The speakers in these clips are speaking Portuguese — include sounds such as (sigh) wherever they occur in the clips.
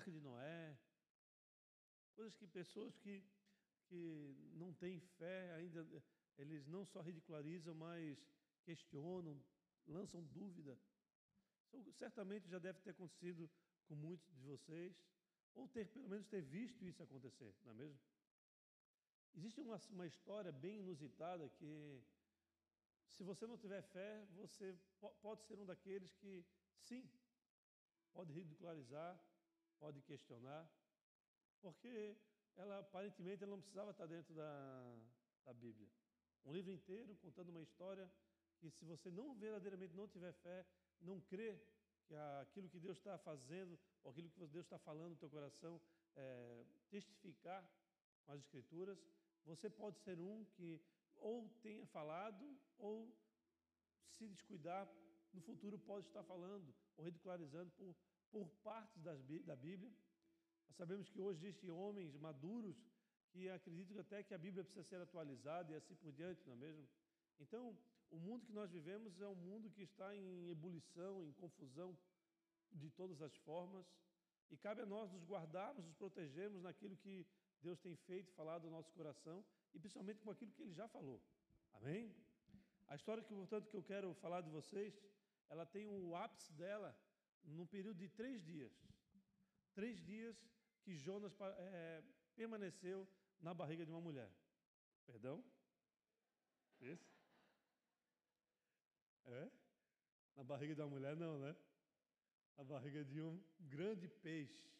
Arca de Noé, coisas que pessoas que, que não têm fé ainda, eles não só ridicularizam, mas questionam, lançam dúvida. Isso certamente já deve ter acontecido com muitos de vocês, ou ter pelo menos ter visto isso acontecer, não é mesmo? Existe uma, uma história bem inusitada que, se você não tiver fé, você pode ser um daqueles que, sim, pode ridicularizar, pode questionar, porque ela aparentemente ela não precisava estar dentro da, da Bíblia. Um livro inteiro contando uma história que, se você não verdadeiramente não tiver fé, não crê que aquilo que Deus está fazendo, ou aquilo que Deus está falando no teu coração, é, testificar com as Escrituras, você pode ser um que ou tenha falado, ou se descuidar, no futuro pode estar falando ou ridicularizando por, por partes da Bíblia. Nós sabemos que hoje existem homens maduros que acreditam até que a Bíblia precisa ser atualizada e assim por diante, não é mesmo? Então, o mundo que nós vivemos é um mundo que está em ebulição, em confusão de todas as formas, e cabe a nós nos guardarmos, nos protegermos naquilo que Deus tem feito, falado no nosso coração, e principalmente com aquilo que Ele já falou. Amém? A história que, portanto, que eu quero falar de vocês, ela tem o ápice dela num período de três dias. Três dias que Jonas é, permaneceu na barriga de uma mulher. Perdão? Esse? É? Na barriga de uma mulher, não, né? Na barriga de um grande peixe.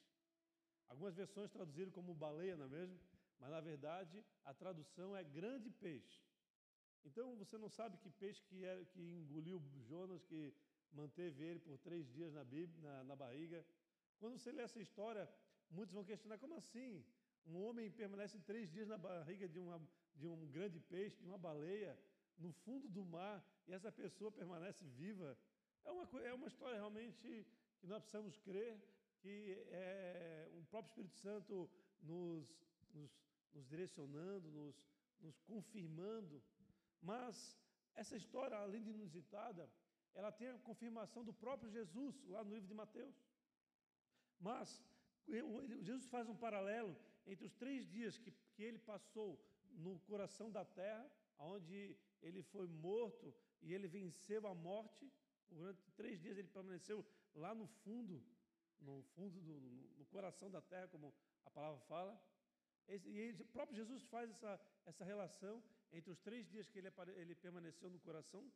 Algumas versões traduziram como baleia, não é mesmo? Mas na verdade a tradução é grande peixe. Então você não sabe que peixe que, é, que engoliu Jonas, que manteve ele por três dias na, Bíblia, na, na barriga. Quando você lê essa história, muitos vão questionar como assim? Um homem permanece três dias na barriga de, uma, de um grande peixe, de uma baleia, no fundo do mar, e essa pessoa permanece viva. É uma, é uma história realmente que nós precisamos crer que é o próprio Espírito Santo nos, nos, nos direcionando, nos, nos confirmando. Mas essa história, além de inusitada, ela tem a confirmação do próprio Jesus, lá no livro de Mateus. Mas Jesus faz um paralelo entre os três dias que, que ele passou no coração da terra, onde ele foi morto e ele venceu a morte. Durante três dias ele permaneceu lá no fundo, no fundo do no coração da terra, como a palavra fala. E o próprio Jesus faz essa, essa relação entre os três dias que ele, ele permaneceu no coração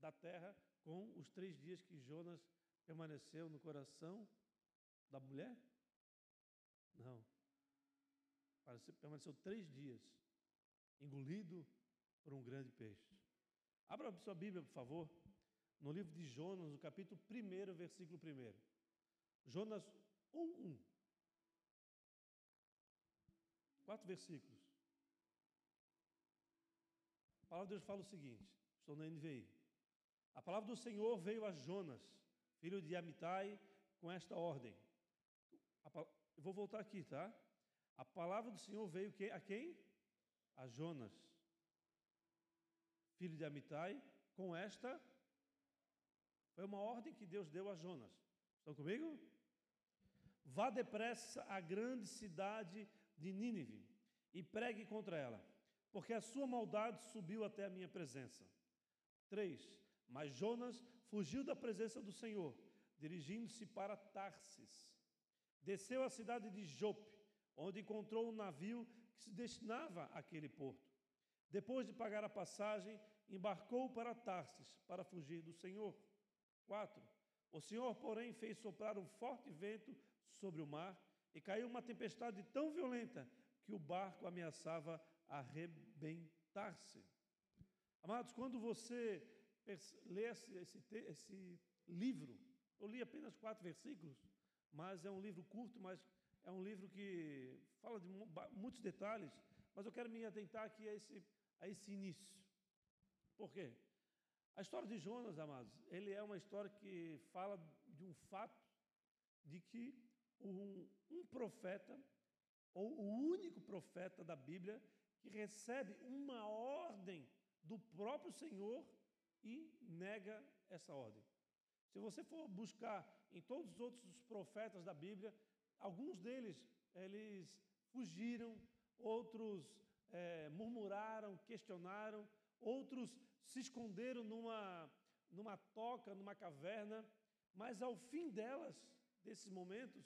da terra com os três dias que Jonas permaneceu no coração da mulher? Não. Permaneceu três dias, engolido por um grande peixe. Abra sua Bíblia, por favor, no livro de Jonas, no capítulo 1, versículo 1. Jonas 1, 1. Quatro versículos. A palavra de Deus fala o seguinte: estou na NVI. A palavra do Senhor veio a Jonas, filho de Amitai, com esta ordem. Eu vou voltar aqui, tá? A palavra do Senhor veio a quem? A Jonas, filho de Amitai, com esta. Foi uma ordem que Deus deu a Jonas. Estão comigo? Vá depressa à grande cidade de Nínive e pregue contra ela, porque a sua maldade subiu até a minha presença. 3. Mas Jonas fugiu da presença do Senhor, dirigindo-se para Tarsis. Desceu à cidade de Jope, onde encontrou um navio que se destinava àquele porto. Depois de pagar a passagem, embarcou para Tarsis para fugir do Senhor. 4. O Senhor, porém, fez soprar um forte vento sobre o mar e caiu uma tempestade tão violenta que o barco ameaçava arrebentar-se. Amados, quando você lê esse, esse, esse, livro, eu li apenas quatro versículos, mas é um livro curto, mas é um livro que fala de muitos detalhes, mas eu quero me atentar aqui a esse, a esse início. Por quê? A história de Jonas, amados, ele é uma história que fala de um fato de que um, um profeta, ou o único profeta da Bíblia, que recebe uma ordem do próprio Senhor e nega essa ordem. Se você for buscar em todos os outros profetas da Bíblia, alguns deles, eles fugiram, outros é, murmuraram, questionaram, outros se esconderam numa, numa toca, numa caverna, mas ao fim delas, desses momentos,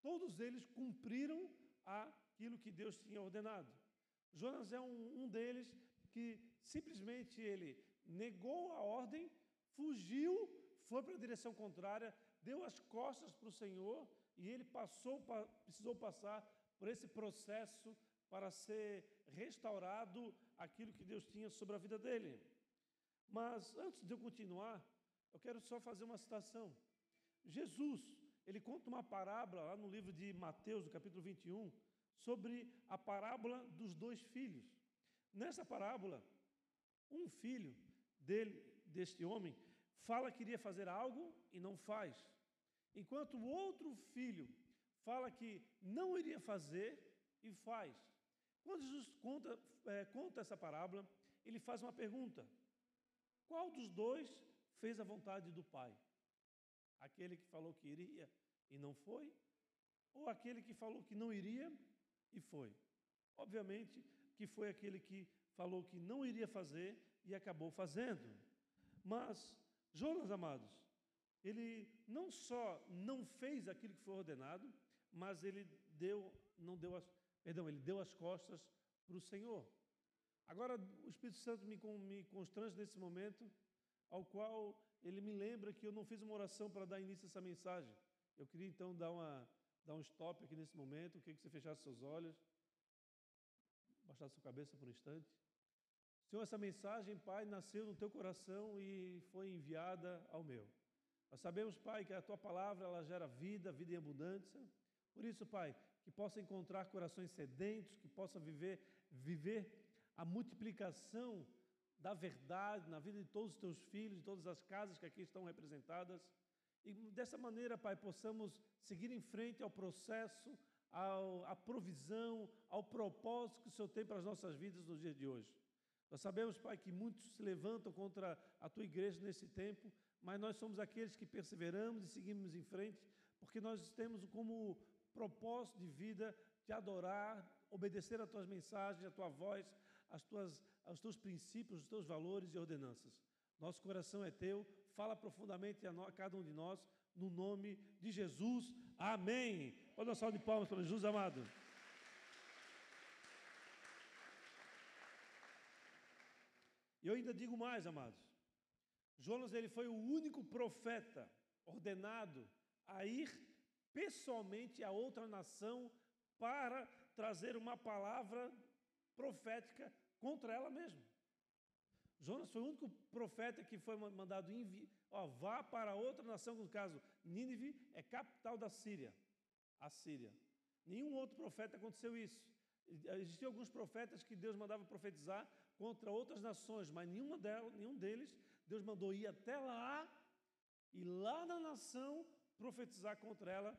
todos eles cumpriram aquilo que Deus tinha ordenado. Jonas é um, um deles que simplesmente ele negou a ordem, fugiu, foi para a direção contrária, deu as costas para o Senhor e ele passou, precisou passar por esse processo para ser restaurado aquilo que Deus tinha sobre a vida dele. Mas antes de eu continuar, eu quero só fazer uma citação. Jesus, ele conta uma parábola lá no livro de Mateus, no capítulo 21, sobre a parábola dos dois filhos. Nessa parábola, um filho dele, deste homem, fala que iria fazer algo e não faz. Enquanto o outro filho fala que não iria fazer e faz. Quando Jesus conta, é, conta essa parábola, ele faz uma pergunta: Qual dos dois fez a vontade do Pai? Aquele que falou que iria e não foi? Ou aquele que falou que não iria e foi? Obviamente que foi aquele que falou que não iria fazer e acabou fazendo. Mas, Jonas, amados, ele não só não fez aquilo que foi ordenado, mas ele deu, não deu as, perdão, ele deu as costas para o Senhor. Agora, o Espírito Santo me, me constrange nesse momento, ao qual ele me lembra que eu não fiz uma oração para dar início a essa mensagem. Eu queria então dar, uma, dar um stop aqui nesse momento, queria que você fechasse seus olhos, baixasse sua cabeça por um instante. Senhor, essa mensagem, Pai, nasceu no teu coração e foi enviada ao meu. Nós sabemos, Pai, que a tua palavra ela gera vida, vida em abundância. Por isso, Pai, que possa encontrar corações sedentos, que possa viver, viver a multiplicação da verdade na vida de todos os teus filhos, de todas as casas que aqui estão representadas. E dessa maneira, Pai, possamos seguir em frente ao processo, ao, à provisão, ao propósito que o Senhor tem para as nossas vidas nos dias de hoje. Nós sabemos, Pai, que muitos se levantam contra a tua igreja nesse tempo, mas nós somos aqueles que perseveramos e seguimos em frente, porque nós temos como propósito de vida te adorar, obedecer às tuas mensagens, à tua voz, às tuas, aos teus princípios, os teus valores e ordenanças. Nosso coração é teu, fala profundamente a, a cada um de nós, no nome de Jesus. Amém. Pode dar um salve de palmas para Jesus amado. E eu ainda digo mais, amados. Jonas ele foi o único profeta ordenado a ir pessoalmente a outra nação para trazer uma palavra profética contra ela mesma. Jonas foi o único profeta que foi mandado enviar, vá para outra nação, no caso, Nínive é capital da Síria, a Síria. Nenhum outro profeta aconteceu isso. Existiam alguns profetas que Deus mandava profetizar contra outras nações, mas nenhuma delas, nenhum deles Deus mandou ir até lá e lá na nação profetizar contra ela,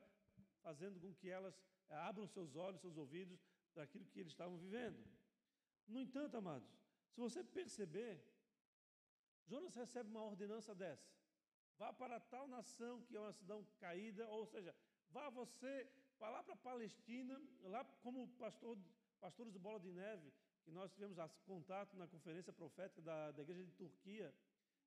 fazendo com que elas eh, abram seus olhos, seus ouvidos daquilo que eles estavam vivendo. No entanto, amados, se você perceber, Jonas recebe uma ordenança dessa. Vá para tal nação que é uma cidade caída, ou seja, vá você para lá para a Palestina, lá como pastor, pastores do Bola de Neve, que nós tivemos contato na conferência profética da, da igreja de Turquia,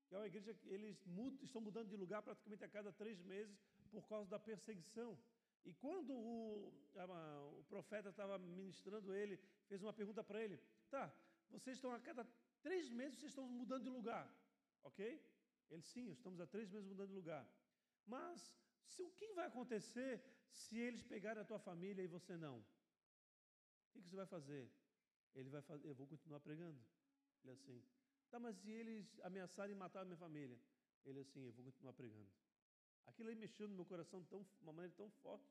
que é uma igreja que eles mudam, estão mudando de lugar praticamente a cada três meses por causa da perseguição. E quando o, a, o profeta estava ministrando ele, fez uma pergunta para ele: tá, vocês estão a cada três meses, vocês estão mudando de lugar, ok? Ele, sim, estamos há três meses mudando de lugar. Mas se, o que vai acontecer se eles pegarem a tua família e você não? O que, que você vai fazer? Ele vai fazer, eu vou continuar pregando. Ele assim, Tá, mas se eles ameaçarem matar a minha família? Ele assim, eu vou continuar pregando. Aquilo aí mexeu no meu coração de uma maneira tão forte.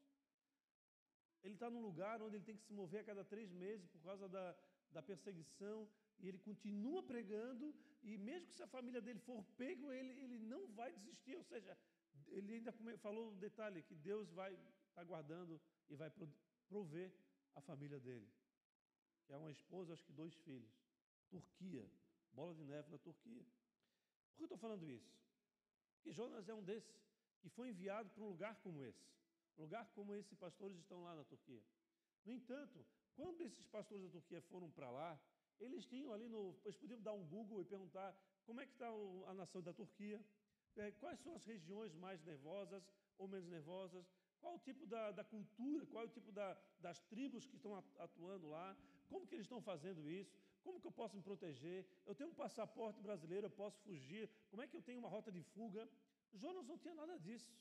Ele está num lugar onde ele tem que se mover a cada três meses por causa da, da perseguição, e ele continua pregando, e mesmo que se a família dele for pego, ele, ele não vai desistir. Ou seja, ele ainda falou um detalhe: que Deus vai estar tá guardando e vai prover a família dele. Que é uma esposa, acho que dois filhos. Turquia bola de neve na Turquia. Por que eu estou falando isso? Porque Jonas é um desses que foi enviado para um lugar como esse, lugar como esses pastores estão lá na Turquia. No entanto, quando esses pastores da Turquia foram para lá, eles tinham ali no. Eles podiam dar um Google e perguntar como é que está a nação da Turquia, é, quais são as regiões mais nervosas ou menos nervosas, qual o tipo da, da cultura, qual é o tipo da, das tribos que estão atuando lá, como que eles estão fazendo isso, como que eu posso me proteger, eu tenho um passaporte brasileiro, eu posso fugir, como é que eu tenho uma rota de fuga. Jonas não tinha nada disso.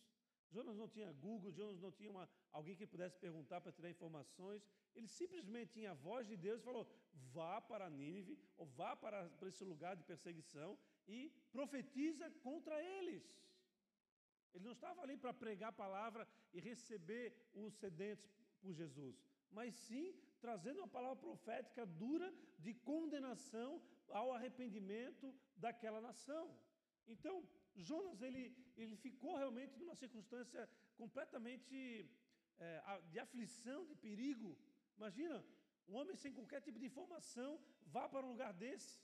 Jonas não tinha Google, Jonas não tinha uma, alguém que pudesse perguntar para tirar informações. Ele simplesmente tinha a voz de Deus e falou: vá para Nínive, ou vá para, para esse lugar de perseguição e profetiza contra eles. Ele não estava ali para pregar a palavra e receber os sedentes por Jesus, mas sim trazendo uma palavra profética dura de condenação ao arrependimento daquela nação. Então, Jonas ele, ele ficou realmente numa circunstância completamente é, de aflição, de perigo. Imagina, um homem sem qualquer tipo de informação vá para um lugar desse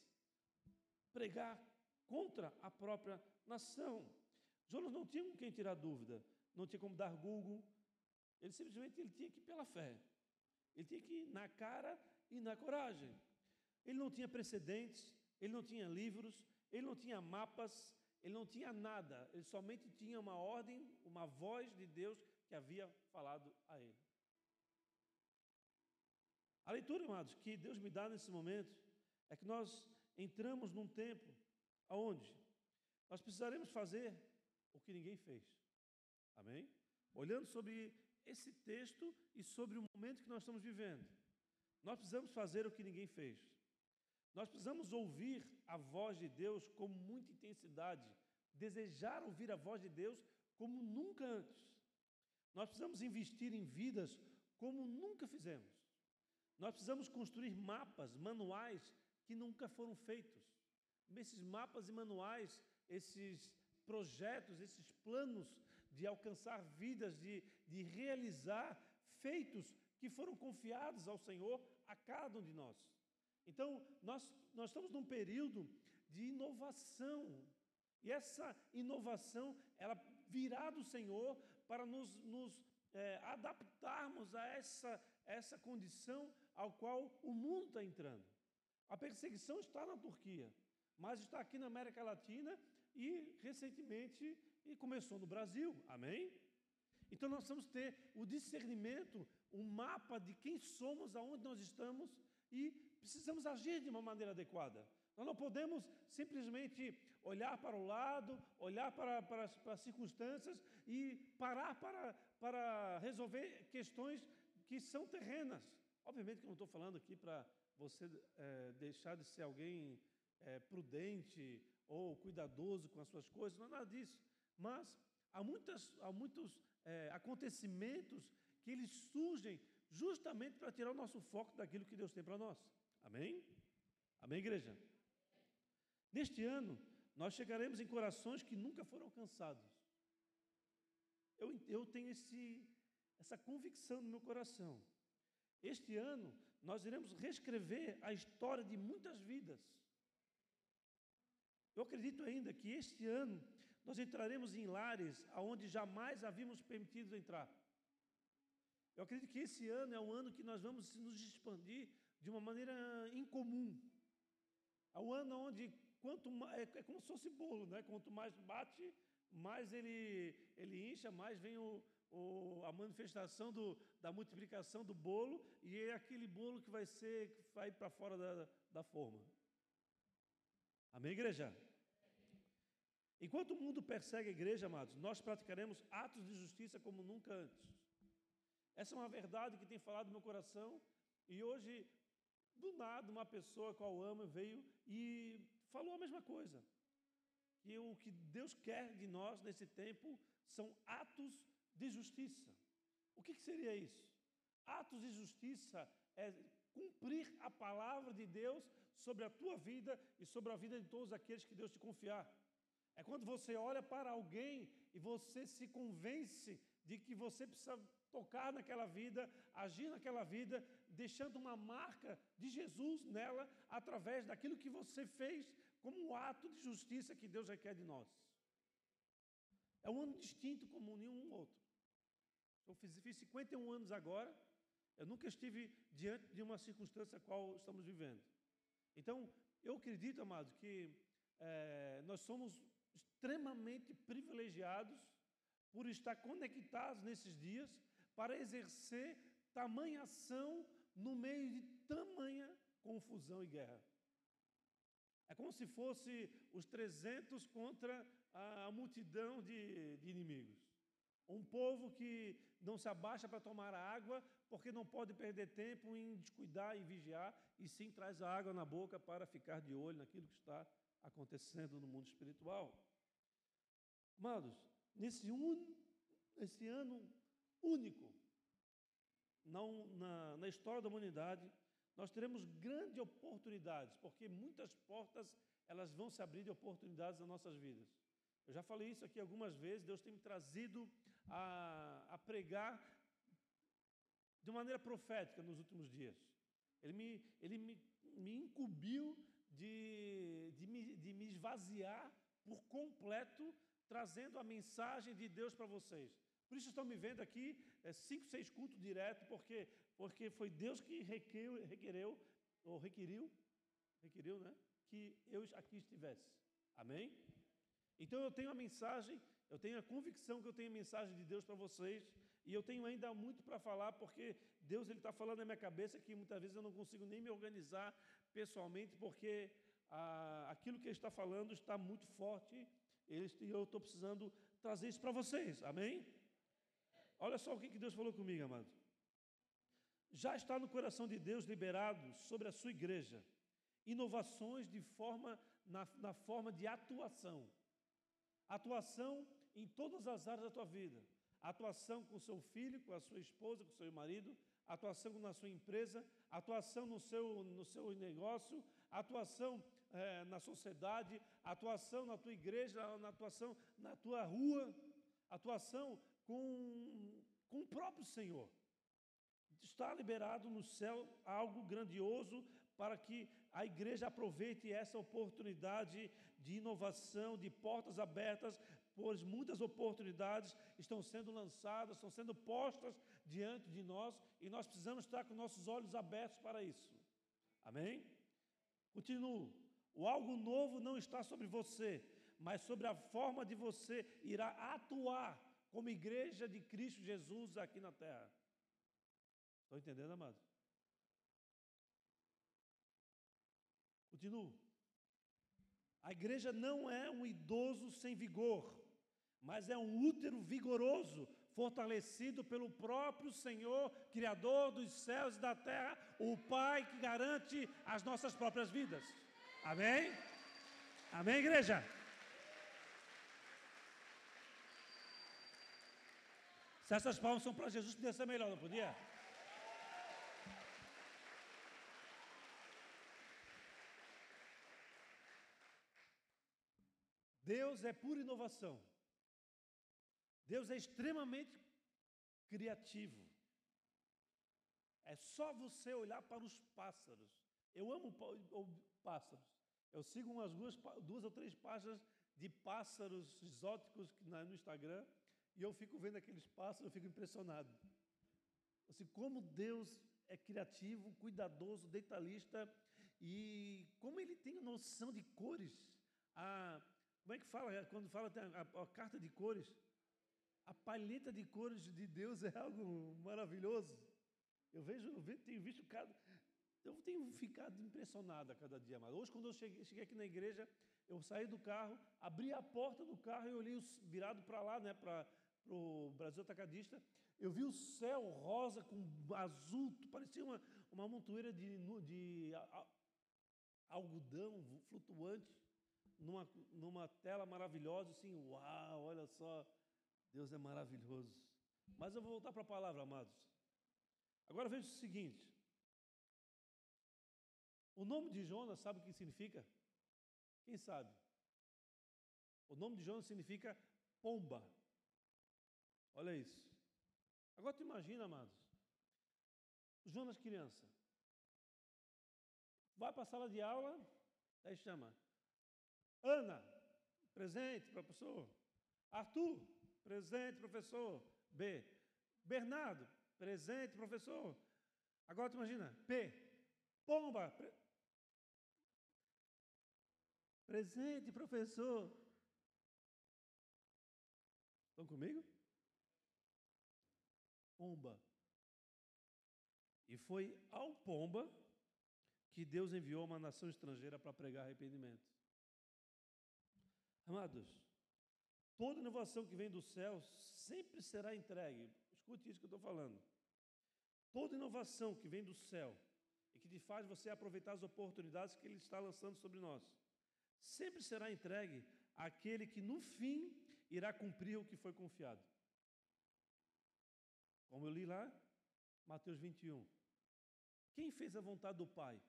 pregar contra a própria nação. Jonas não tinha com quem tirar dúvida, não tinha como dar Google. Ele simplesmente ele tinha que ir pela fé. Ele tinha que ir na cara e na coragem. Ele não tinha precedentes, ele não tinha livros, ele não tinha mapas, ele não tinha nada, ele somente tinha uma ordem, uma voz de Deus que havia falado a ele. A leitura, amados, que Deus me dá nesse momento é que nós entramos num tempo aonde nós precisaremos fazer o que ninguém fez. Amém? Olhando sobre esse texto e sobre o momento que nós estamos vivendo, nós precisamos fazer o que ninguém fez. Nós precisamos ouvir a voz de Deus com muita intensidade, desejar ouvir a voz de Deus como nunca antes. Nós precisamos investir em vidas como nunca fizemos. Nós precisamos construir mapas, manuais que nunca foram feitos. Esses mapas e manuais, esses projetos, esses planos de alcançar vidas, de, de realizar feitos que foram confiados ao Senhor a cada um de nós. Então, nós, nós estamos num período de inovação. E essa inovação, ela virá do Senhor para nos, nos é, adaptarmos a essa, essa condição ao qual o mundo está entrando. A perseguição está na Turquia, mas está aqui na América Latina e recentemente e começou no Brasil. Amém? Então nós precisamos ter o discernimento, o mapa de quem somos, aonde nós estamos e precisamos agir de uma maneira adequada. Nós não podemos simplesmente olhar para o lado, olhar para, para, as, para as circunstâncias e parar para, para resolver questões que são terrenas. Obviamente que eu não estou falando aqui para você é, deixar de ser alguém é, prudente ou cuidadoso com as suas coisas, não é nada disso. Mas há, muitas, há muitos é, acontecimentos que eles surgem justamente para tirar o nosso foco daquilo que Deus tem para nós. Amém? Amém, igreja? Neste ano, nós chegaremos em corações que nunca foram alcançados. Eu, eu tenho esse, essa convicção no meu coração. Este ano, nós iremos reescrever a história de muitas vidas. Eu acredito ainda que este ano nós entraremos em lares aonde jamais havíamos permitido entrar. Eu acredito que esse ano é um ano que nós vamos nos expandir de uma maneira incomum. É um ano onde quanto mais, é, é como se fosse bolo, né? Quanto mais bate, mais ele, ele incha, mais vem o, o, a manifestação do, da multiplicação do bolo, e é aquele bolo que vai ser, que vai para fora da, da forma. Amém, igreja? Enquanto o mundo persegue a igreja, amados, nós praticaremos atos de justiça como nunca antes. Essa é uma verdade que tem falado no meu coração, e hoje, do nada, uma pessoa que eu amo veio e falou a mesma coisa. Que o que Deus quer de nós nesse tempo são atos de justiça. O que, que seria isso? Atos de justiça é cumprir a palavra de Deus sobre a tua vida e sobre a vida de todos aqueles que Deus te confiar. É quando você olha para alguém e você se convence de que você precisa tocar naquela vida, agir naquela vida, deixando uma marca de Jesus nela através daquilo que você fez como um ato de justiça que Deus requer de nós. É um ano distinto como nenhum outro. Eu fiz, fiz 51 anos agora. Eu nunca estive diante de uma circunstância qual estamos vivendo. Então, eu acredito, amados, que é, nós somos extremamente privilegiados por estar conectados nesses dias para exercer tamanha ação no meio de tamanha confusão e guerra. É como se fosse os 300 contra a multidão de, de inimigos. Um povo que não se abaixa para tomar a água, porque não pode perder tempo em descuidar e vigiar, e sim traz a água na boca para ficar de olho naquilo que está acontecendo no mundo espiritual. Amados, nesse, un, nesse ano único, não, na, na história da humanidade, nós teremos grandes oportunidades, porque muitas portas elas vão se abrir de oportunidades nas nossas vidas. Eu já falei isso aqui algumas vezes, Deus tem me trazido a, a pregar de maneira profética nos últimos dias. Ele me, ele me, me incumbiu de, de, me, de me esvaziar por completo, trazendo a mensagem de Deus para vocês. Por isso estão me vendo aqui é, cinco, seis cultos direto, porque, porque foi Deus que requeriu, requereu, ou requeriu, requeriu, né? Que eu aqui estivesse. Amém? Então eu tenho a mensagem, eu tenho a convicção que eu tenho a mensagem de Deus para vocês, e eu tenho ainda muito para falar, porque Deus ele está falando na minha cabeça que muitas vezes eu não consigo nem me organizar pessoalmente, porque ah, aquilo que Ele está falando está muito forte, e eu estou precisando trazer isso para vocês, amém? Olha só o que Deus falou comigo, amado. Já está no coração de Deus liberado sobre a sua igreja inovações de forma na, na forma de atuação. Atuação em todas as áreas da tua vida. Atuação com seu filho, com a sua esposa, com seu marido, atuação na sua empresa, atuação no seu, no seu negócio, atuação é, na sociedade, atuação na tua igreja, na atuação na tua rua, atuação com, com o próprio Senhor. Está liberado no céu algo grandioso para que a igreja aproveite essa oportunidade de inovação, de portas abertas, pois muitas oportunidades estão sendo lançadas, estão sendo postas diante de nós e nós precisamos estar com nossos olhos abertos para isso. Amém? Continuo. O algo novo não está sobre você, mas sobre a forma de você irá atuar como igreja de Cristo Jesus aqui na terra. Estão entendendo, amado? Continuo. A igreja não é um idoso sem vigor, mas é um útero vigoroso, fortalecido pelo próprio Senhor, Criador dos céus e da terra, o Pai que garante as nossas próprias vidas. Amém? Amém, igreja? Se essas palmas são para Jesus, podia ser melhor, não podia? Deus é pura inovação. Deus é extremamente criativo. É só você olhar para os pássaros. Eu amo pássaros. Eu sigo umas duas, duas ou três páginas de pássaros exóticos no Instagram e eu fico vendo aqueles pássaros, eu fico impressionado. Assim, como Deus é criativo, cuidadoso, detalhista e como ele tem noção de cores. A, como é que fala quando fala a, a, a carta de cores? A palheta de cores de Deus é (laughs) algo maravilhoso. Eu vejo, eu tenho visto cada. Eu tenho ficado impressionado a cada dia mais. Hoje, quando eu cheguei, cheguei aqui na igreja, eu saí do carro, abri a porta do carro e olhei virado para lá, né, para o Brasil Atacadista. Eu vi o céu rosa com azul, parecia uma, uma montoeira de, de algodão flutuante numa, numa tela maravilhosa, assim, uau, olha só, Deus é maravilhoso. Mas eu vou voltar para a palavra, amados. Agora veja o seguinte: o nome de Jonas, sabe o que significa? Quem sabe? O nome de Jonas significa pomba. Olha isso. Agora tu imagina, amados. Jonas criança. Vai para a sala de aula, aí chama. Ana, presente, professor. Arthur, presente, professor. B. Bernardo, presente, professor. Agora tu imagina, P, pomba. Pre... Presente, professor. Estão comigo? Pomba. E foi ao pomba que Deus enviou uma nação estrangeira para pregar arrependimento. Amados, toda inovação que vem do céu sempre será entregue. Escute isso que eu estou falando. Toda inovação que vem do céu e que te faz você aproveitar as oportunidades que Ele está lançando sobre nós, sempre será entregue àquele que no fim irá cumprir o que foi confiado. Como eu li lá, Mateus 21. Quem fez a vontade do Pai?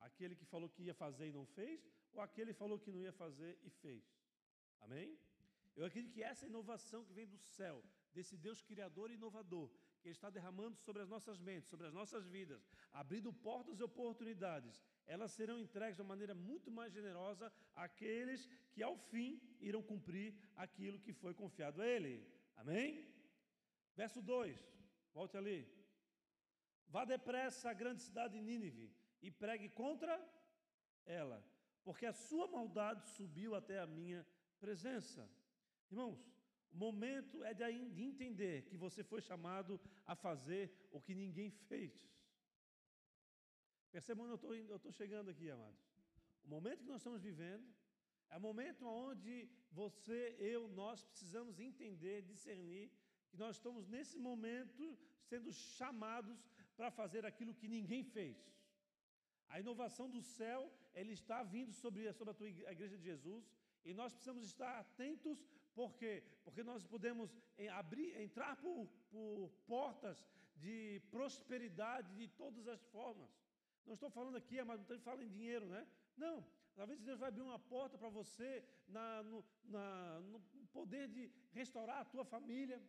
Aquele que falou que ia fazer e não fez, ou aquele que falou que não ia fazer e fez? Amém? Eu acredito que essa inovação que vem do céu, desse Deus criador e inovador, que Ele está derramando sobre as nossas mentes, sobre as nossas vidas, abrindo portas e oportunidades, elas serão entregues de uma maneira muito mais generosa àqueles que ao fim irão cumprir aquilo que foi confiado a Ele. Amém? Verso 2, volte ali. Vá depressa à grande cidade de Nínive e pregue contra ela, porque a sua maldade subiu até a minha presença. Irmãos, momento é de entender que você foi chamado a fazer o que ninguém fez. Percebam onde eu estou chegando aqui, amados. O momento que nós estamos vivendo é o momento onde você, eu, nós precisamos entender, discernir que nós estamos nesse momento sendo chamados para fazer aquilo que ninguém fez. A inovação do céu, ele está vindo sobre, sobre a tua igreja de Jesus, e nós precisamos estar atentos, por quê? Porque nós podemos eh, abrir, entrar por, por portas de prosperidade de todas as formas. Não estou falando aqui, mas não fala em dinheiro, né? Não. Talvez Deus vai abrir uma porta para você na, no, na, no poder de restaurar a tua família,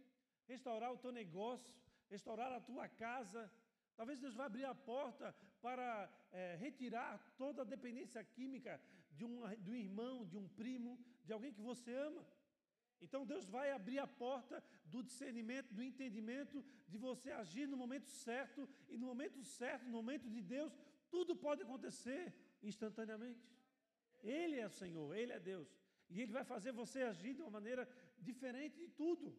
restaurar o teu negócio, restaurar a tua casa, Talvez Deus vá abrir a porta para é, retirar toda a dependência química de um, de um irmão, de um primo, de alguém que você ama. Então Deus vai abrir a porta do discernimento, do entendimento, de você agir no momento certo, e no momento certo, no momento de Deus, tudo pode acontecer instantaneamente. Ele é o Senhor, Ele é Deus. E Ele vai fazer você agir de uma maneira diferente de tudo.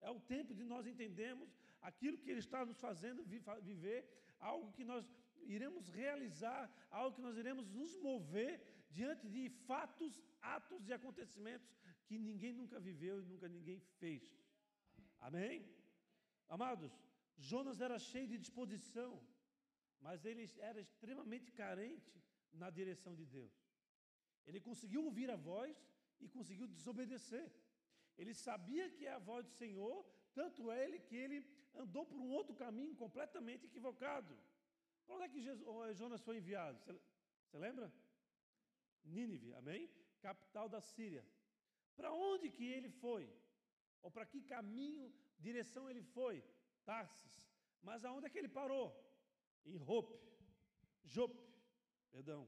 É o tempo de nós entendermos aquilo que Ele está nos fazendo viver, algo que nós iremos realizar, algo que nós iremos nos mover diante de fatos, atos e acontecimentos que ninguém nunca viveu e nunca ninguém fez. Amém? Amados, Jonas era cheio de disposição, mas ele era extremamente carente na direção de Deus. Ele conseguiu ouvir a voz e conseguiu desobedecer. Ele sabia que é a voz do Senhor, tanto é ele que ele andou por um outro caminho completamente equivocado. Para onde é que Jesus, Jonas foi enviado? Você lembra? Nínive, amém? Capital da Síria. Para onde que ele foi? Ou para que caminho, direção ele foi? Tarsis. Mas aonde é que ele parou? Em Rope. Jope, perdão.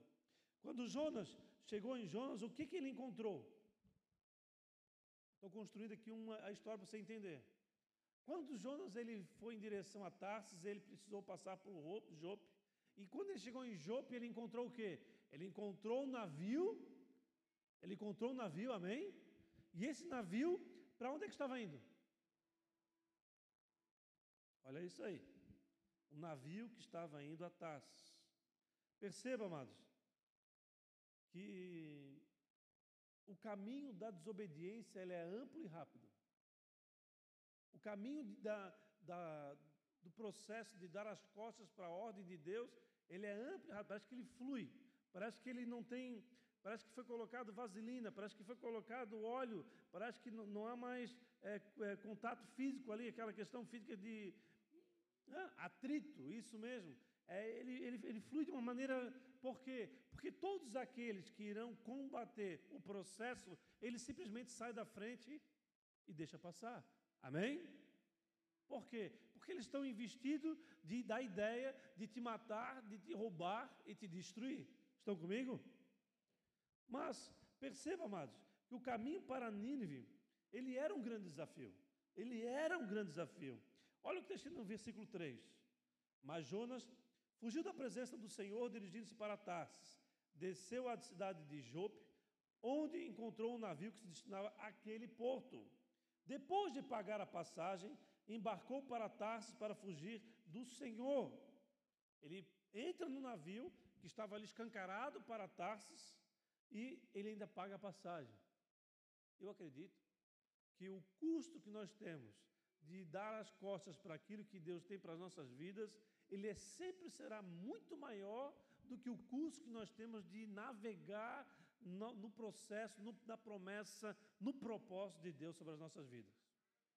Quando Jonas chegou em Jonas, o que, que ele encontrou? Estou construindo aqui uma a história para você entender. Quando Jonas ele foi em direção a Tarsis, ele precisou passar por Jope. E quando ele chegou em Jope, ele encontrou o quê? Ele encontrou um navio. Ele encontrou um navio, amém? E esse navio, para onde é que estava indo? Olha isso aí. Um navio que estava indo a Tarsis. Perceba, amados, que o caminho da desobediência ele é amplo e rápido. O caminho de, da, da, do processo de dar as costas para a ordem de Deus, ele é amplo, parece que ele flui, parece que ele não tem, parece que foi colocado vaselina, parece que foi colocado óleo, parece que não, há mais é, é, contato físico ali, aquela questão física de atrito, isso mesmo. É, ele, ele, ele flui de uma maneira, por quê? Porque todos aqueles que irão combater o processo, ele simplesmente sai da frente e deixa passar. Amém? Por quê? Porque eles estão investidos de, da ideia de te matar, de te roubar e te destruir. Estão comigo? Mas perceba, amados, que o caminho para Nínive, ele era um grande desafio. Ele era um grande desafio. Olha o que está escrito no versículo 3. Mas Jonas fugiu da presença do Senhor, dirigindo-se para Tarsis. Desceu à cidade de Jope, onde encontrou um navio que se destinava àquele porto. Depois de pagar a passagem, embarcou para Tarsis para fugir do Senhor. Ele entra no navio que estava ali escancarado para Tarsis e ele ainda paga a passagem. Eu acredito que o custo que nós temos de dar as costas para aquilo que Deus tem para as nossas vidas, ele é, sempre será muito maior do que o custo que nós temos de navegar no, no processo, no, na promessa, no propósito de Deus sobre as nossas vidas.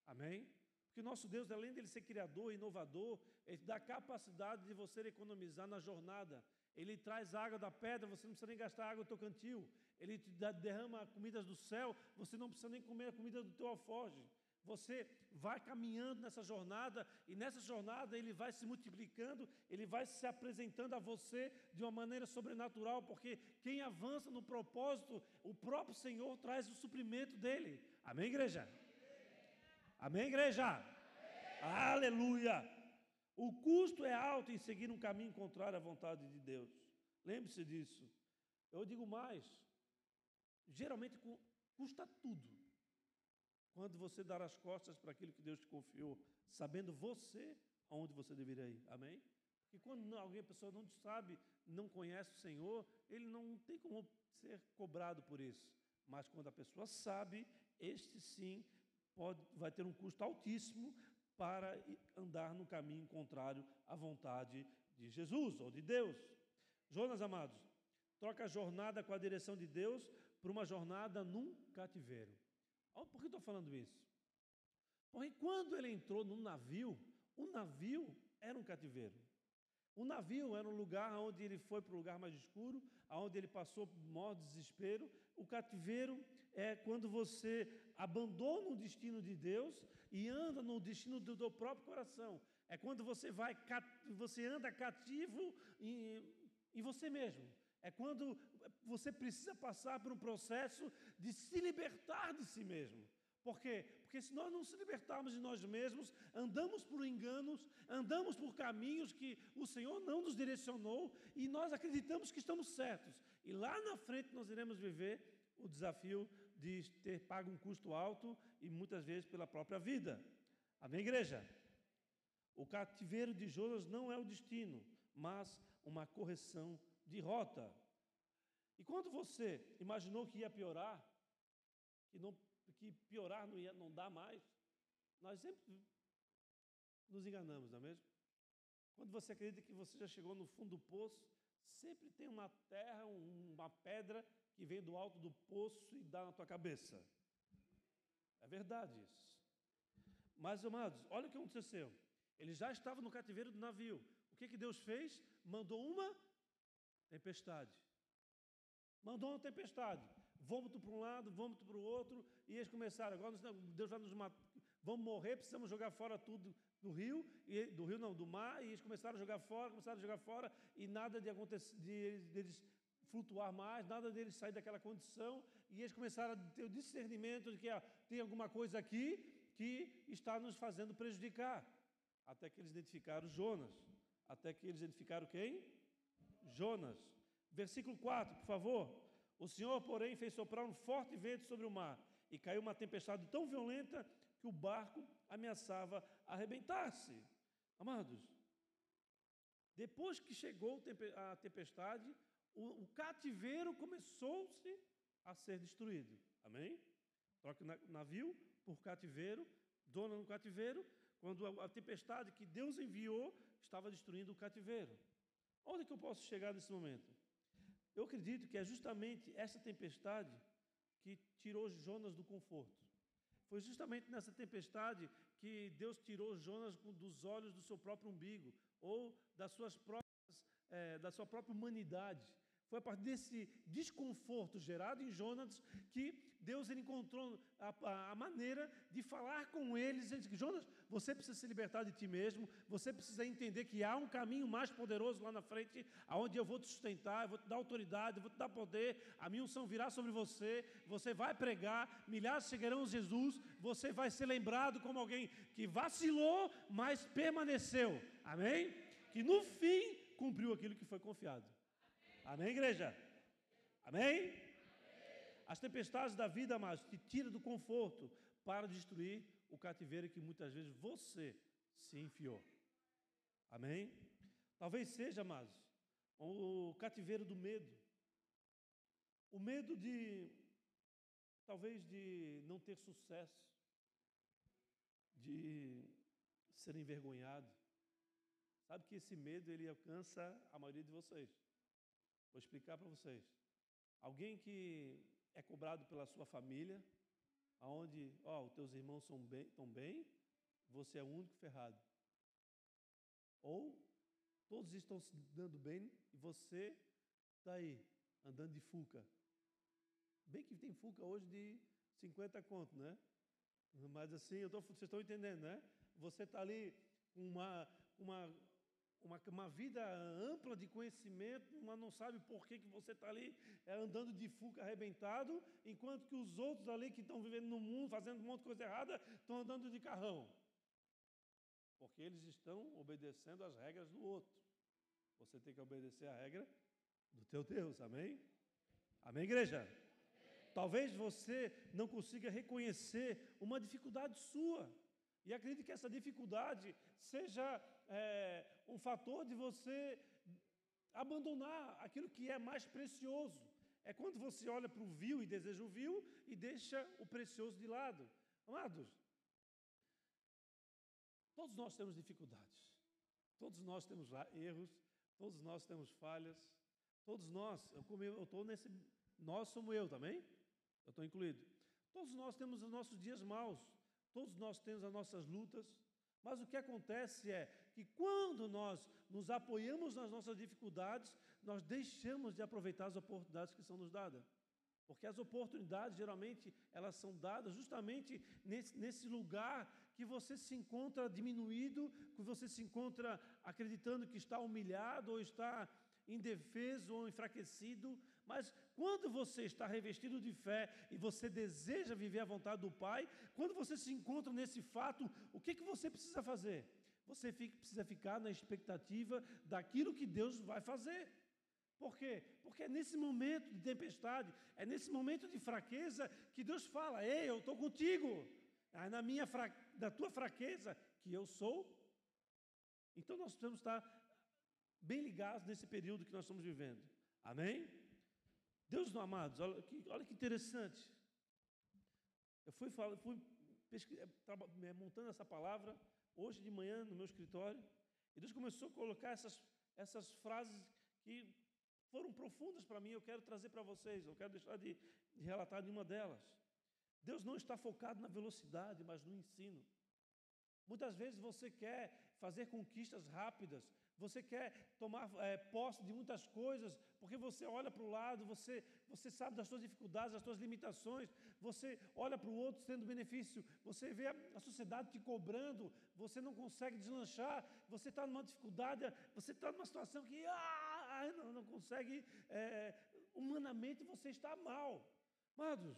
Amém? Porque nosso Deus, além de ele ser criador, inovador, ele dá a capacidade de você economizar na jornada. Ele traz água da pedra, você não precisa nem gastar água do teu cantil. Ele te derrama comidas do céu, você não precisa nem comer a comida do teu alfoge. Você vai caminhando nessa jornada e nessa jornada ele vai se multiplicando, ele vai se apresentando a você de uma maneira sobrenatural, porque quem avança no propósito, o próprio Senhor traz o suprimento dele. Amém, igreja? Amém, igreja? Amém. Aleluia! O custo é alto em seguir um caminho contrário à vontade de Deus. Lembre-se disso. Eu digo mais: geralmente custa tudo. Quando você dar as costas para aquilo que Deus te confiou, sabendo você aonde você deveria ir. Amém? Porque quando alguém, a pessoa não sabe, não conhece o Senhor, ele não tem como ser cobrado por isso. Mas quando a pessoa sabe, este sim pode, vai ter um custo altíssimo para andar no caminho contrário à vontade de Jesus ou de Deus. Jonas, amados, troca a jornada com a direção de Deus por uma jornada num cativeiro. Por que estou falando isso? Porque quando ele entrou no navio, o navio era um cativeiro. O navio era um lugar onde ele foi para o lugar mais escuro, onde ele passou maior desespero. O cativeiro é quando você abandona o destino de Deus e anda no destino do, do próprio coração. É quando você vai, você anda cativo em, em você mesmo. É quando você precisa passar por um processo de se libertar de si mesmo. Por quê? Porque se nós não se libertarmos de nós mesmos, andamos por enganos, andamos por caminhos que o Senhor não nos direcionou e nós acreditamos que estamos certos. E lá na frente nós iremos viver o desafio de ter pago um custo alto e muitas vezes pela própria vida. Amém, igreja? O cativeiro de Jonas não é o destino, mas uma correção de rota. E quando você imaginou que ia piorar, que, não, que piorar não ia não dá mais, nós sempre nos enganamos, não é mesmo? Quando você acredita que você já chegou no fundo do poço, sempre tem uma terra, uma pedra que vem do alto do poço e dá na tua cabeça. É verdade isso. Mas, amados, olha o que aconteceu. Ele já estava no cativeiro do navio. O que, que Deus fez? Mandou uma tempestade. Mandou uma tempestade. Vômito para um lado, vômito para o outro. E eles começaram. Agora Deus vai nos matar. Vamos morrer, precisamos jogar fora tudo do rio, e, do rio não, do mar. E eles começaram a jogar fora, começaram a jogar fora. E nada de acontecer, de, de eles flutuar mais, nada deles sair daquela condição, e eles começaram a ter o discernimento de que ah, tem alguma coisa aqui que está nos fazendo prejudicar. Até que eles identificaram Jonas. Até que eles identificaram quem? Jonas. Versículo 4, por favor. O Senhor, porém, fez soprar um forte vento sobre o mar, e caiu uma tempestade tão violenta que o barco ameaçava arrebentar-se. Amados, depois que chegou a tempestade, o, o cativeiro começou-se a ser destruído. Amém? Troca navio por cativeiro, dona no cativeiro, quando a, a tempestade que Deus enviou estava destruindo o cativeiro. Onde que eu posso chegar nesse momento? Eu acredito que é justamente essa tempestade que tirou Jonas do conforto. Foi justamente nessa tempestade que Deus tirou Jonas dos olhos do seu próprio umbigo ou das suas próprias é, da sua própria humanidade. Foi a partir desse desconforto gerado em Jonas que Deus ele encontrou a, a, a maneira de falar com eles. Ele disse, Jonas, você precisa se libertar de ti mesmo, você precisa entender que há um caminho mais poderoso lá na frente, aonde eu vou te sustentar, eu vou te dar autoridade, eu vou te dar poder, a minha unção virá sobre você, você vai pregar, milhares chegarão a Jesus, você vai ser lembrado como alguém que vacilou, mas permaneceu. Amém? Que no fim cumpriu aquilo que foi confiado. Amém, igreja? Amém? As tempestades da vida, amados, te tiram do conforto para destruir o cativeiro que muitas vezes você se enfiou. Amém? Talvez seja, amados, o cativeiro do medo. O medo de, talvez, de não ter sucesso, de ser envergonhado. Sabe que esse medo ele alcança a maioria de vocês. Vou explicar para vocês. Alguém que é cobrado pela sua família, aonde, ó, os teus irmãos são bem, estão bem, você é o único ferrado. Ou todos estão se dando bem e você está aí, andando de fuca. Bem que tem fuca hoje de 50 conto, né? Mas assim, eu tô, vocês estão entendendo, né? Você está ali com uma, uma uma, uma vida ampla de conhecimento, mas não sabe por que, que você está ali é, andando de fuga arrebentado, enquanto que os outros ali que estão vivendo no mundo, fazendo um monte de coisa errada, estão andando de carrão. Porque eles estão obedecendo as regras do outro. Você tem que obedecer a regra do teu Deus, amém? Amém, igreja? Talvez você não consiga reconhecer uma dificuldade sua. E acredite que essa dificuldade seja é, um fator de você abandonar aquilo que é mais precioso. É quando você olha para o vil e deseja o vil e deixa o precioso de lado. Amados, todos nós temos dificuldades, todos nós temos erros, todos nós temos falhas, todos nós, eu estou nesse, nós somos eu também, eu estou incluído. Todos nós temos os nossos dias maus, todos nós temos as nossas lutas, mas o que acontece é que quando nós nos apoiamos nas nossas dificuldades, nós deixamos de aproveitar as oportunidades que são nos dadas. Porque as oportunidades, geralmente, elas são dadas justamente nesse, nesse lugar que você se encontra diminuído, que você se encontra acreditando que está humilhado ou está indefeso ou enfraquecido, mas quando você está revestido de fé e você deseja viver a vontade do Pai, quando você se encontra nesse fato, o que, que você precisa fazer? Você fica, precisa ficar na expectativa daquilo que Deus vai fazer. Por quê? Porque é nesse momento de tempestade, é nesse momento de fraqueza que Deus fala: Ei, eu estou contigo. É na minha fra... da tua fraqueza que eu sou. Então nós precisamos estar bem ligados nesse período que nós estamos vivendo. Amém? Deus não amados, olha que, olha que interessante. Eu fui, fui eh, montando essa palavra hoje de manhã no meu escritório, e Deus começou a colocar essas, essas frases que foram profundas para mim, eu quero trazer para vocês, eu quero deixar de, de relatar nenhuma delas. Deus não está focado na velocidade, mas no ensino. Muitas vezes você quer fazer conquistas rápidas, você quer tomar é, posse de muitas coisas, porque você olha para o lado, você, você sabe das suas dificuldades, das suas limitações, você olha para o outro tendo benefício, você vê a, a sociedade te cobrando, você não consegue deslanchar, você está numa dificuldade, você está numa situação que ah, não, não consegue, é, humanamente você está mal. Amados,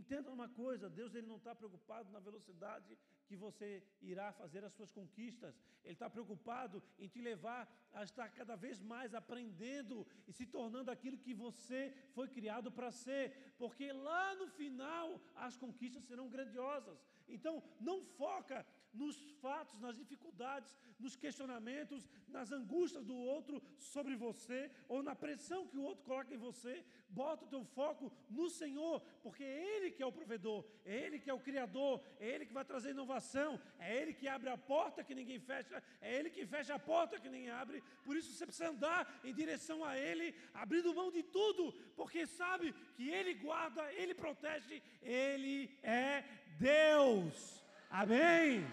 Entenda uma coisa, Deus ele não está preocupado na velocidade que você irá fazer as suas conquistas. Ele está preocupado em te levar a estar cada vez mais aprendendo e se tornando aquilo que você foi criado para ser. Porque lá no final as conquistas serão grandiosas. Então, não foca nos fatos, nas dificuldades, nos questionamentos, nas angústias do outro sobre você, ou na pressão que o outro coloca em você. Bota o teu foco no Senhor, porque é Ele que é o provedor, é Ele que é o Criador, é Ele que vai trazer inovação, é Ele que abre a porta que ninguém fecha, é Ele que fecha a porta que ninguém abre. Por isso você precisa andar em direção a Ele, abrindo mão de tudo, porque sabe que Ele guarda, Ele protege, Ele é Deus. Amém?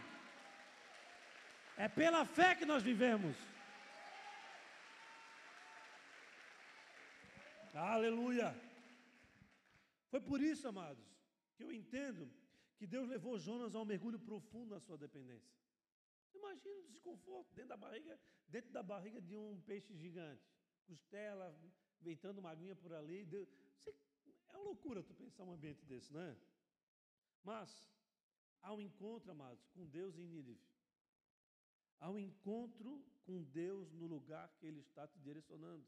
É pela fé que nós vivemos. Aleluia. Foi por isso, amados, que eu entendo que Deus levou Jonas a um mergulho profundo na sua dependência. Imagina o desconforto dentro da barriga, dentro da barriga de um peixe gigante. Costela, entrando uma aguinha por ali. Você, é uma loucura tu pensar um ambiente desse, não é? Mas há um encontro, amados, com Deus em Nínive. Um encontro com Deus no lugar que Ele está te direcionando.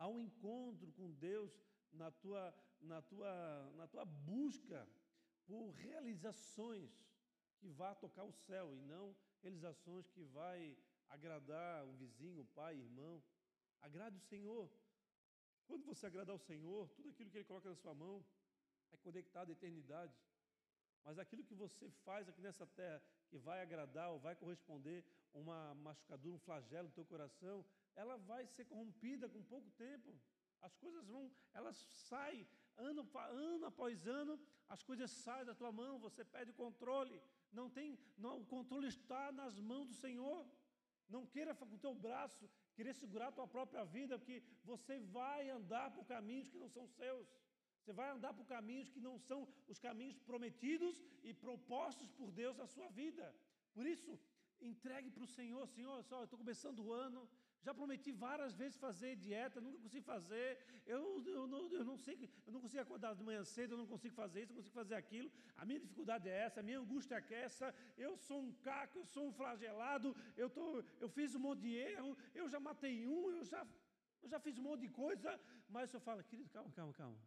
Um encontro com Deus na tua, na tua, na tua busca por realizações que vá tocar o céu e não realizações que vai agradar o vizinho, o pai, irmão. Agrade o Senhor. Quando você agradar o Senhor, tudo aquilo que Ele coloca na sua mão é conectado à eternidade. Mas aquilo que você faz aqui nessa terra, que vai agradar ou vai corresponder uma machucadura, um flagelo no teu coração, ela vai ser corrompida com pouco tempo. As coisas vão, elas saem ano, ano após ano, as coisas saem da tua mão, você perde o controle. Não tem, não, o controle está nas mãos do Senhor. Não queira com o teu braço querer segurar a tua própria vida, porque você vai andar por caminhos que não são seus. Você vai andar por caminhos que não são os caminhos prometidos e propostos por Deus na sua vida. Por isso, entregue para o Senhor, Senhor, só, eu estou começando o ano, já prometi várias vezes fazer dieta, nunca consegui fazer. Eu, eu, não, eu não sei, eu não consigo acordar de manhã cedo, eu não consigo fazer isso, eu não consigo fazer aquilo. A minha dificuldade é essa, a minha angústia é essa. Eu sou um caco, eu sou um flagelado, eu, tô, eu fiz um monte de erro, eu já matei um, eu já, eu já fiz um monte de coisa. Mas o senhor fala, querido, calma, calma, calma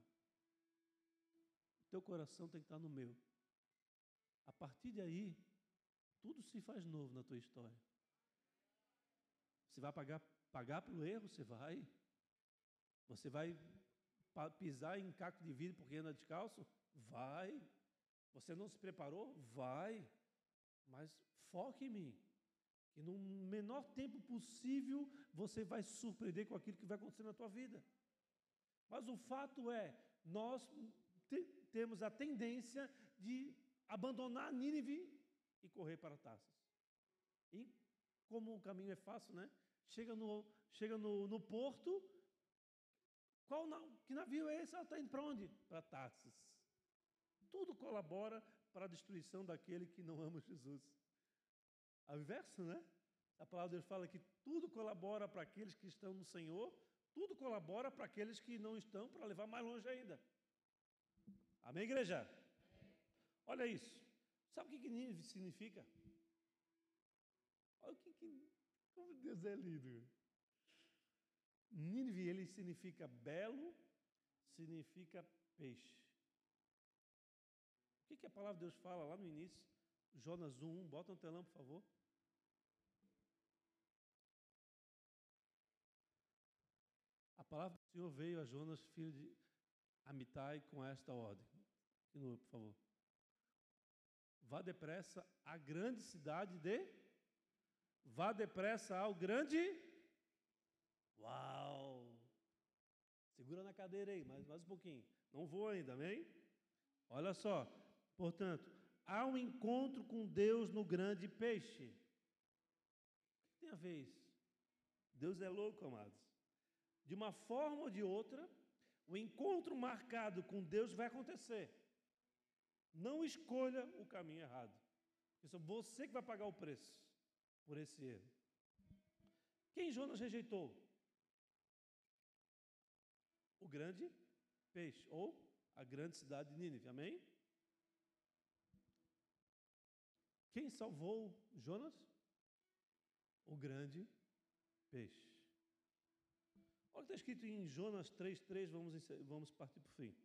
teu coração tem que estar no meu. A partir de aí, tudo se faz novo na tua história. Você vai pagar, pagar pelo erro? Você vai. Você vai pisar em caco de vidro porque anda descalço? Vai. Você não se preparou? Vai. Mas foque em mim. Que no menor tempo possível você vai se surpreender com aquilo que vai acontecer na tua vida. Mas o fato é, nós temos a tendência de abandonar Nínive e correr para Taças. E como o caminho é fácil, né? Chega no, chega no, no porto, qual que navio é esse? Ela está indo para onde? Para Taças. Tudo colabora para a destruição daquele que não ama Jesus. Ao inverso, né? A palavra de Deus fala que tudo colabora para aqueles que estão no Senhor, tudo colabora para aqueles que não estão, para levar mais longe ainda. Amém, igreja? Olha isso. Sabe o que Nínive significa? Olha o que, que. Como Deus é lindo. Nínive, ele significa belo, significa peixe. O que, que a palavra de Deus fala lá no início? Jonas 1, bota no telão, por favor. A palavra do Senhor veio a Jonas, filho de Amitai, com esta ordem. Continua, por favor. Vá depressa à grande cidade de. Vá depressa ao grande. Uau! Segura na cadeira aí, mais, mais um pouquinho. Não vou ainda, amém? Olha só. Portanto, há um encontro com Deus no grande peixe. O que tem a ver isso? Deus é louco, amados. De uma forma ou de outra, o encontro marcado com Deus vai acontecer. Não escolha o caminho errado. Isso é você que vai pagar o preço por esse erro. Quem Jonas rejeitou? O grande peixe, ou a grande cidade de Nínive. Amém? Quem salvou Jonas? O grande peixe. Olha o que está escrito em Jonas 3,3, vamos, vamos partir para o fim.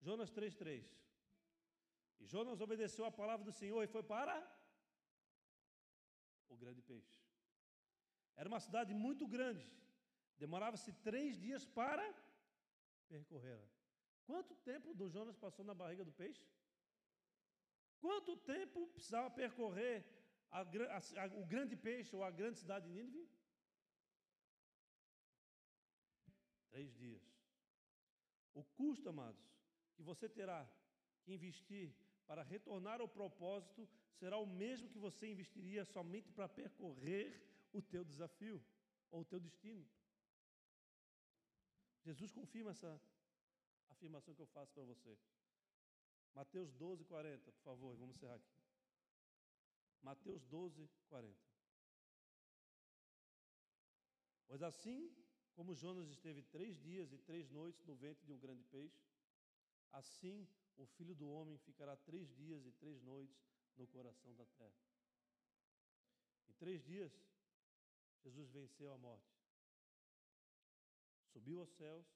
Jonas 3,3. E Jonas obedeceu a palavra do Senhor e foi para o grande peixe. Era uma cidade muito grande. Demorava-se três dias para percorrê-la. Quanto tempo do Jonas passou na barriga do peixe? Quanto tempo precisava percorrer a, a, a, o grande peixe ou a grande cidade de Nínive? Três dias. O custo, amados, que você terá que investir para retornar ao propósito será o mesmo que você investiria somente para percorrer o teu desafio ou o teu destino. Jesus confirma essa afirmação que eu faço para você. Mateus 12, 40, por favor, vamos encerrar aqui. Mateus 12, 40. Pois assim como Jonas esteve três dias e três noites no ventre de um grande peixe, assim o filho do homem ficará três dias e três noites no coração da terra. Em três dias, Jesus venceu a morte, subiu aos céus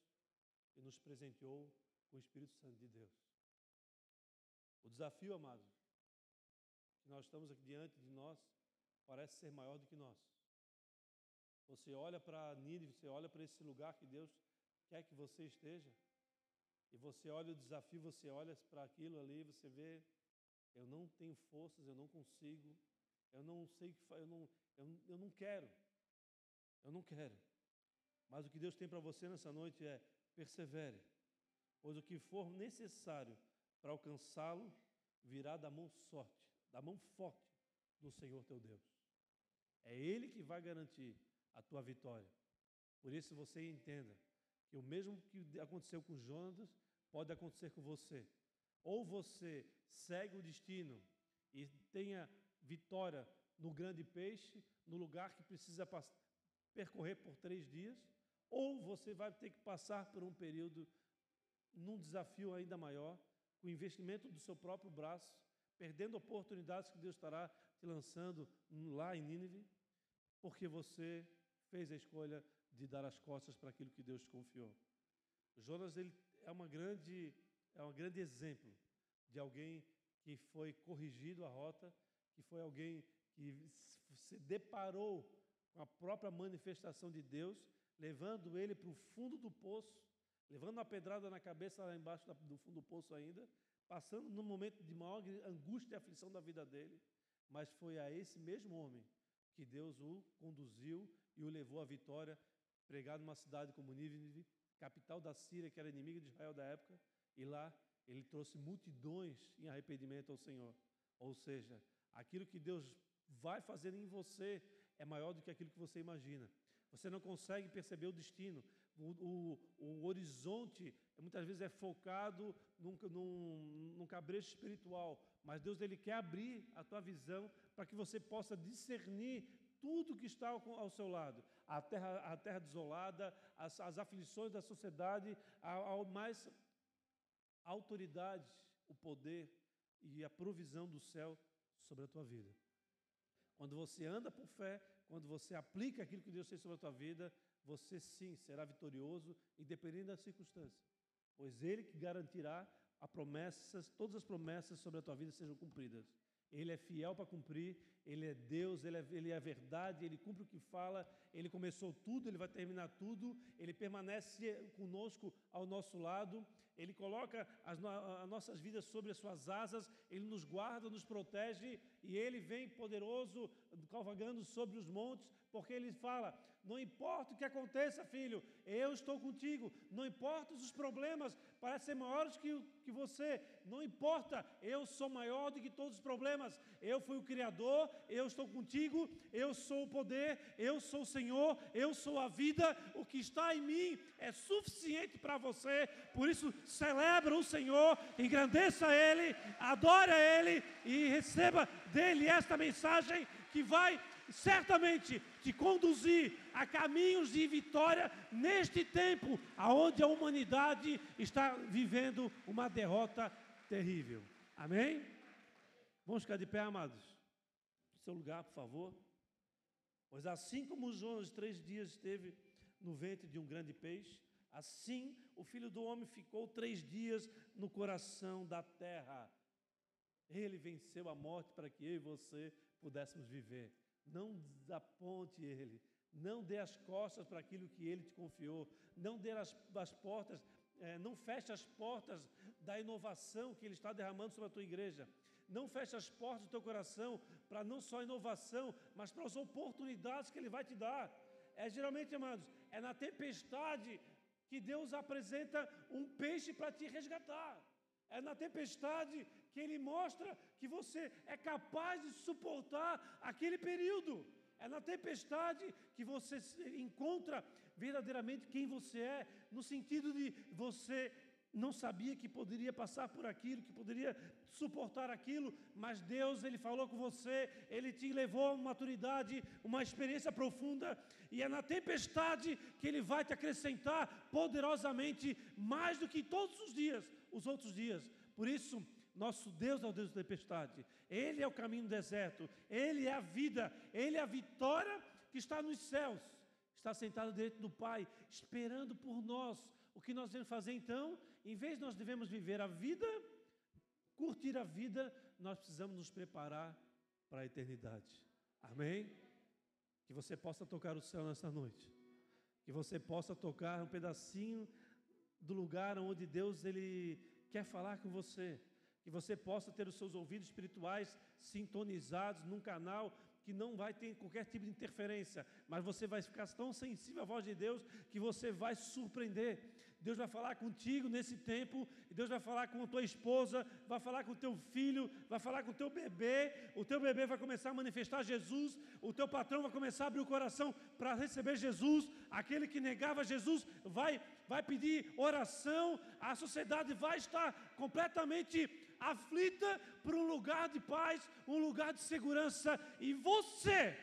e nos presenteou com o Espírito Santo de Deus. O desafio, amados, que nós estamos aqui diante de nós, parece ser maior do que nós. Você olha para Nínive, você olha para esse lugar que Deus quer que você esteja, e você olha o desafio, você olha para aquilo ali, você vê, eu não tenho forças, eu não consigo, eu não sei o que eu não, eu, eu não quero, eu não quero. Mas o que Deus tem para você nessa noite é persevere, pois o que for necessário para alcançá-lo virá da mão sorte, da mão forte do Senhor teu Deus. É Ele que vai garantir a tua vitória. Por isso você entenda que o mesmo que aconteceu com Jonas pode acontecer com você. Ou você segue o destino e tenha vitória no grande peixe, no lugar que precisa percorrer por três dias, ou você vai ter que passar por um período num desafio ainda maior, com investimento do seu próprio braço, perdendo oportunidades que Deus estará te lançando lá em Nínive, porque você fez a escolha de dar as costas para aquilo que Deus te confiou. Jonas ele é uma grande é um grande exemplo de alguém que foi corrigido a rota, que foi alguém que se deparou com a própria manifestação de Deus, levando ele para o fundo do poço, levando uma pedrada na cabeça lá embaixo do fundo do poço ainda, passando num momento de maior angústia e aflição da vida dele, mas foi a esse mesmo homem que Deus o conduziu e o levou à vitória, pregado numa cidade como Nínive, capital da Síria, que era inimiga de Israel da época, e lá ele trouxe multidões em arrependimento ao Senhor. Ou seja, aquilo que Deus vai fazer em você é maior do que aquilo que você imagina. Você não consegue perceber o destino. O, o, o horizonte muitas vezes é focado num, num, num cabresto espiritual, mas Deus ele quer abrir a tua visão para que você possa discernir tudo que está ao, seu lado, a terra, a terra desolada, as, as aflições da sociedade, ao mais autoridade, o poder e a provisão do céu sobre a tua vida. Quando você anda por fé, quando você aplica aquilo que Deus fez sobre a tua vida, você sim será vitorioso, independente das circunstâncias. Pois Ele que garantirá a promessas, todas as promessas sobre a tua vida sejam cumpridas. Ele é fiel para cumprir, Ele é Deus, ele é, ele é a verdade, Ele cumpre o que fala, Ele começou tudo, Ele vai terminar tudo, Ele permanece conosco ao nosso lado, Ele coloca as, as nossas vidas sobre as suas asas, Ele nos guarda, nos protege e Ele vem poderoso, cavalgando sobre os montes, porque Ele fala: não importa o que aconteça, filho, eu estou contigo. Não importa os problemas, parecem maiores que, que você. Não importa, eu sou maior do que todos os problemas. Eu fui o Criador, eu estou contigo, eu sou o poder, eu sou o Senhor, eu sou a vida. O que está em mim é suficiente para você. Por isso, celebra o Senhor, engrandeça Ele, adore a Ele e receba dele esta mensagem que vai certamente te conduzir a caminhos de vitória neste tempo, aonde a humanidade está vivendo uma derrota terrível. Amém? Vamos ficar de pé, amados? Seu lugar, por favor. Pois assim como Jonas três dias esteve no ventre de um grande peixe, assim o filho do homem ficou três dias no coração da terra. Ele venceu a morte para que eu e você pudéssemos viver não desaponte ele, não dê as costas para aquilo que ele te confiou, não dê as, as portas, é, não feche as portas da inovação que ele está derramando sobre a tua igreja. Não feche as portas do teu coração para não só inovação, mas para as oportunidades que ele vai te dar. É geralmente, amados, é na tempestade que Deus apresenta um peixe para te resgatar. É na tempestade que Ele mostra que você é capaz de suportar aquele período. É na tempestade que você encontra verdadeiramente quem você é, no sentido de você não sabia que poderia passar por aquilo, que poderia suportar aquilo, mas Deus, Ele falou com você, Ele te levou a uma maturidade, uma experiência profunda, e é na tempestade que Ele vai te acrescentar poderosamente, mais do que todos os dias, os outros dias. Por isso, nosso Deus é o Deus da tempestade, Ele é o caminho do deserto, Ele é a vida, Ele é a vitória que está nos céus, está sentado diante do Pai, esperando por nós. O que nós devemos fazer então? Em vez de nós devemos viver a vida, curtir a vida, nós precisamos nos preparar para a eternidade. Amém? Que você possa tocar o céu nessa noite. Que você possa tocar um pedacinho do lugar onde Deus ele quer falar com você que você possa ter os seus ouvidos espirituais sintonizados num canal que não vai ter qualquer tipo de interferência, mas você vai ficar tão sensível à voz de Deus que você vai surpreender. Deus vai falar contigo nesse tempo, Deus vai falar com a tua esposa, vai falar com o teu filho, vai falar com o teu bebê, o teu bebê vai começar a manifestar Jesus, o teu patrão vai começar a abrir o coração para receber Jesus, aquele que negava Jesus vai, vai pedir oração, a sociedade vai estar completamente aflita para um lugar de paz, um lugar de segurança, e você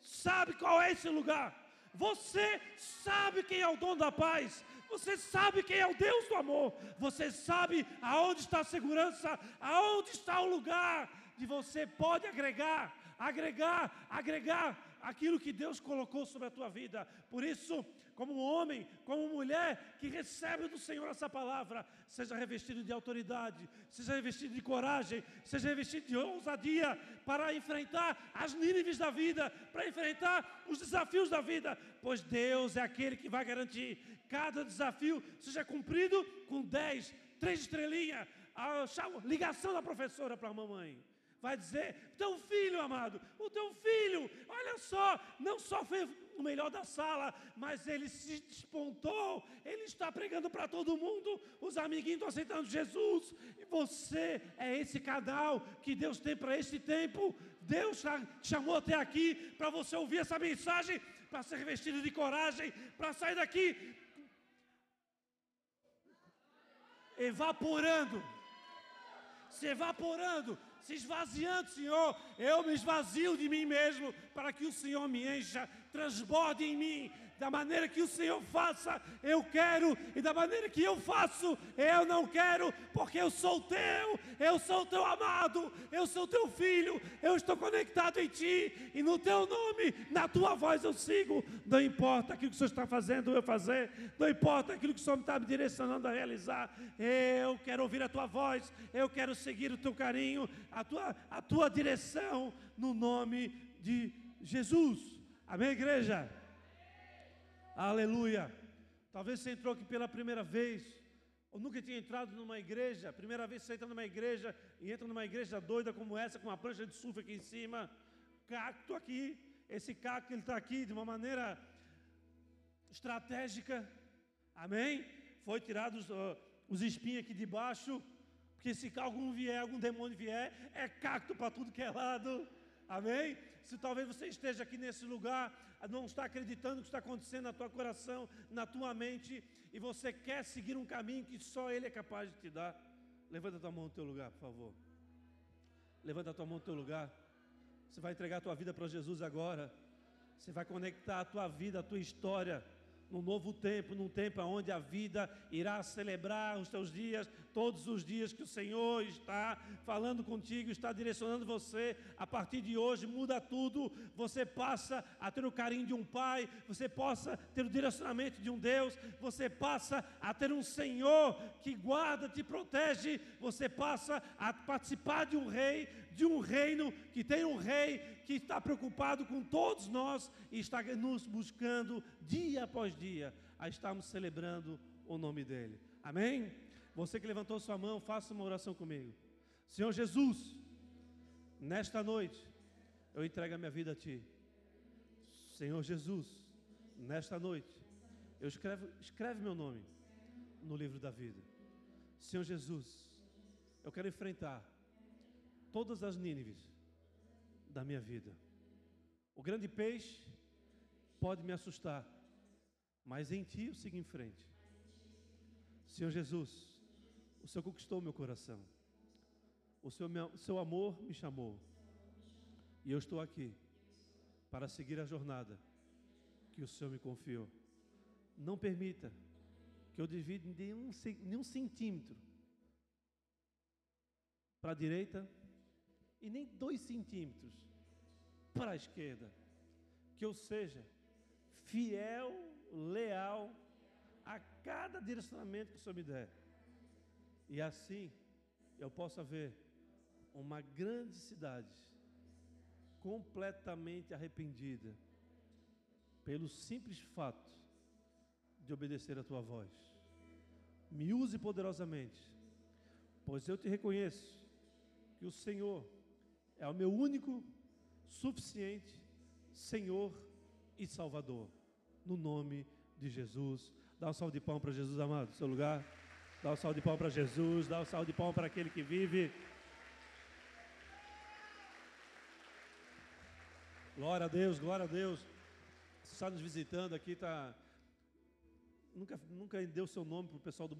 sabe qual é esse lugar. Você sabe quem é o dono da paz. Você sabe quem é o Deus do amor. Você sabe aonde está a segurança, aonde está o lugar de você pode agregar, agregar, agregar aquilo que Deus colocou sobre a tua vida. Por isso, como homem, como mulher que recebe do Senhor essa palavra, seja revestido de autoridade, seja revestido de coragem, seja revestido de ousadia para enfrentar as níveis da vida, para enfrentar os desafios da vida, pois Deus é aquele que vai garantir cada desafio seja cumprido com 10, três estrelinhas, a ligação da professora para a mamãe vai dizer: teu filho amado, o teu filho, olha só, não só fez o melhor da sala, mas ele se despontou, ele está pregando para todo mundo, os amiguinhos estão aceitando Jesus, e você é esse canal que Deus tem para este tempo. Deus te chamou até aqui para você ouvir essa mensagem, para ser revestido de coragem, para sair daqui evaporando, se evaporando, se esvaziando, Senhor. Eu me esvazio de mim mesmo para que o Senhor me encha, transborde em mim da maneira que o Senhor faça, eu quero, e da maneira que eu faço, eu não quero, porque eu sou teu, eu sou teu amado, eu sou teu filho, eu estou conectado em ti, e no teu nome, na tua voz eu sigo. Não importa aquilo que o Senhor está fazendo, eu fazer, não importa aquilo que o Senhor está me direcionando a realizar, eu quero ouvir a tua voz, eu quero seguir o teu carinho, a tua, a tua direção, no nome de Jesus. Amém, igreja? Aleluia. Talvez você entrou aqui pela primeira vez, ou nunca tinha entrado numa igreja. Primeira vez você entra numa igreja e entra numa igreja doida como essa, com uma prancha de surf aqui em cima, cacto aqui. Esse cacto ele está aqui de uma maneira estratégica. Amém? Foi tirado os, uh, os espinhos aqui de baixo, porque se algum vier, algum demônio vier, é cacto para tudo que é lado. Amém? Se talvez você esteja aqui nesse lugar não está acreditando no que está acontecendo na tua coração, na tua mente, e você quer seguir um caminho que só Ele é capaz de te dar, levanta a tua mão no teu lugar, por favor. Levanta a tua mão no teu lugar. Você vai entregar a tua vida para Jesus agora. Você vai conectar a tua vida, a tua história num novo tempo, num tempo onde a vida irá celebrar os teus dias, todos os dias que o Senhor está falando contigo, está direcionando você. A partir de hoje muda tudo. Você passa a ter o carinho de um pai, você possa ter o direcionamento de um Deus, você passa a ter um Senhor que guarda, te protege, você passa a participar de um rei, de um reino que tem um rei que está preocupado com todos nós e está nos buscando dia após dia a estarmos celebrando o nome dele. Amém? Você que levantou sua mão, faça uma oração comigo. Senhor Jesus, nesta noite eu entrego a minha vida a Ti. Senhor Jesus, nesta noite eu escrevo, escreve meu nome no livro da vida. Senhor Jesus, eu quero enfrentar todas as Nínives da minha vida. O grande peixe pode me assustar, mas em Ti eu sigo em frente. Senhor Jesus, O Senhor conquistou meu coração. O seu, o seu amor me chamou. E eu estou aqui para seguir a jornada que o Senhor me confiou. Não permita que eu divida nenhum, nenhum centímetro para a direita e nem dois centímetros para a esquerda. Que eu seja fiel, leal a cada direcionamento que o Senhor me der. E assim eu possa ver uma grande cidade completamente arrependida pelo simples fato de obedecer a tua voz. Me use poderosamente, pois eu te reconheço que o Senhor é o meu único, suficiente Senhor e Salvador. No nome de Jesus. Dá um salve de pão para Jesus, amado, seu lugar. Dá um salve de pão para Jesus. Dá um salve de pão para aquele que vive. Glória a Deus, glória a Deus. Você está nos visitando aqui, tá. Nunca, nunca deu seu nome para o pessoal do